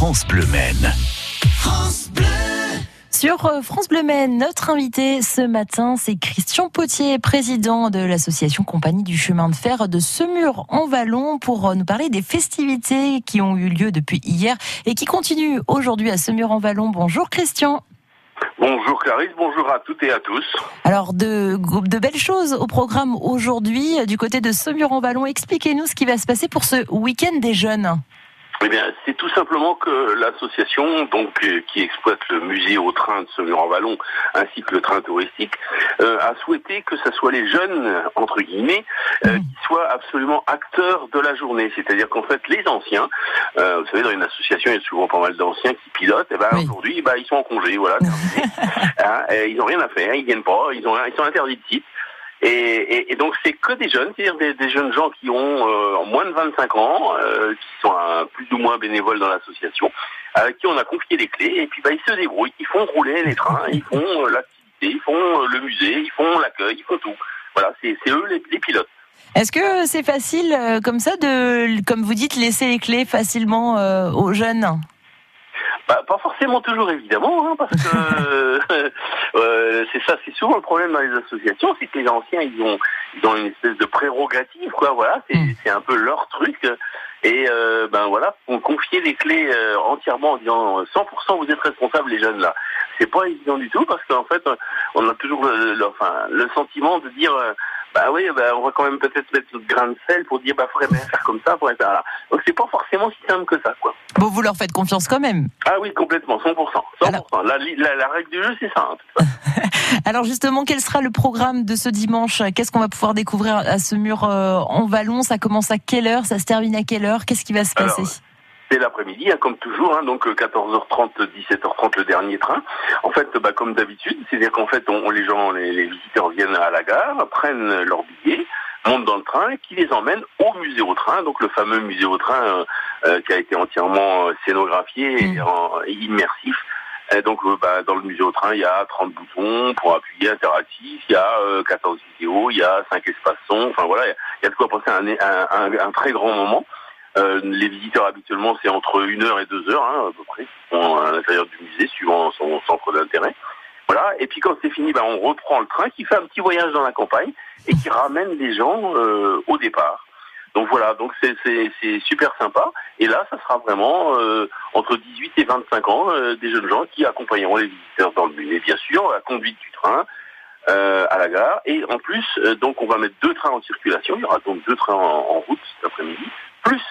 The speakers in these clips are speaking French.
France Bleu Maine. Sur euh, France Bleu Maine, notre invité ce matin, c'est Christian Potier, président de l'association Compagnie du chemin de fer de Semur en Vallon pour euh, nous parler des festivités qui ont eu lieu depuis hier et qui continuent aujourd'hui à Semur en Vallon. Bonjour Christian. Bonjour Clarisse, bonjour à toutes et à tous. Alors de, de belles choses au programme aujourd'hui du côté de Semur en Vallon. Expliquez-nous ce qui va se passer pour ce week-end des jeunes. Eh bien, c'est tout simplement que l'association, donc euh, qui exploite le musée au train de Semur en Vallon, ainsi que le train touristique, euh, a souhaité que ce soit les jeunes entre guillemets euh, mmh. qui soient absolument acteurs de la journée. C'est-à-dire qu'en fait, les anciens, vous savez, dans une association, il y a souvent pas mal d'anciens qui pilotent. Et eh ben aujourd'hui, bah, ils sont en congé, voilà. hein, ils n'ont rien à faire, ils viennent pas, ils ont, ils sont interdits de site. Et, et, donc c'est que des jeunes, c'est-à-dire des, jeunes gens qui ont euh, moins de 25 ans, euh, qui sont plus ou moins bénévoles dans l'association, à qui on a confié les clés, et puis bah, ils se débrouillent, ils font rouler les trains, ils font euh, l'activité, ils font le musée, ils font l'accueil, ils font tout. Voilà, c'est eux les, les pilotes. Est-ce que c'est facile comme ça de, comme vous dites, laisser les clés facilement aux jeunes? Bah, pas forcément toujours évidemment, hein, parce que euh, c'est ça, c'est souvent le problème dans les associations, c'est que les anciens ils ont ils ont une espèce de prérogative, quoi. Voilà, c'est mm. c'est un peu leur truc. Et euh, ben voilà, on confier les clés euh, entièrement en disant 100% vous êtes responsables les jeunes là. C'est pas évident du tout parce qu'en fait on a toujours le, enfin, le sentiment de dire bah oui, bah, on va quand même peut-être mettre notre grain de sel pour dire, bah, faudrait bien faire comme ça, faudrait faire là. Donc c'est pas forcément si simple que ça, quoi. Bon, vous leur faites confiance quand même. Ah oui, complètement, 100%. 100%. La, la, règle du jeu, c'est ça. Hein, Alors justement, quel sera le programme de ce dimanche? Qu'est-ce qu'on va pouvoir découvrir à ce mur euh, en vallon? Ça commence à quelle heure? Ça se termine à quelle heure? Qu'est-ce qui va se passer? C'est l'après-midi, hein, comme toujours, hein, donc 14h30, euh, 17h30 le dernier train. En fait, bah, comme d'habitude, c'est-à-dire qu'en fait, on, les gens, les, visiteurs viennent à la gare, prennent leur billet, montent dans le train, qui les emmène au musée au train, donc le fameux musée au train euh, euh, qui a été entièrement scénographié et, mmh. immersif. Et donc, bah, dans le musée au train, il y a 30 boutons pour appuyer interactif, il y a 14 vidéos, il y a 5 espaces son, enfin voilà, il y, a de quoi passer un, un, un très grand moment. Euh, les visiteurs habituellement c'est entre une heure et deux heures hein, à peu près, à l'intérieur du musée suivant son centre d'intérêt. Voilà. Et puis quand c'est fini, ben, on reprend le train qui fait un petit voyage dans la campagne et qui ramène les gens euh, au départ. Donc voilà, donc c'est super sympa. Et là, ça sera vraiment euh, entre 18 et 25 ans, des jeunes gens qui accompagneront les visiteurs dans le musée, bien sûr, la conduite du train à la gare. Et en plus, donc on va mettre deux trains en circulation. Il y aura donc deux trains en route cet après-midi plus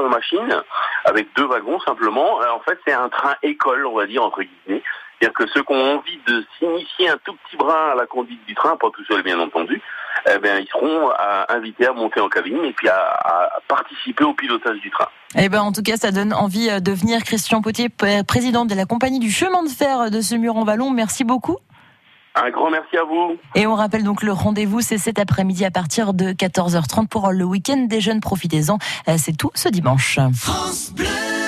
une autre machine avec deux wagons simplement. Euh, en fait, c'est un train école, on va dire entre guillemets. C'est-à-dire que ceux qui ont envie de s'initier un tout petit brin à la conduite du train, pas tout seul bien entendu, eh bien, ils seront invités à monter en cabine et puis à, participer au pilotage du train. Eh ben, en tout cas, ça donne envie euh, de venir. Christian Potier, président de la compagnie du chemin de fer de ce mur en vallon. Merci beaucoup. Un grand merci à vous. Et on rappelle donc le rendez-vous, c'est cet après-midi à partir de 14h30 pour le week-end des jeunes. Profitez-en. Euh, c'est tout ce dimanche. France Bleu.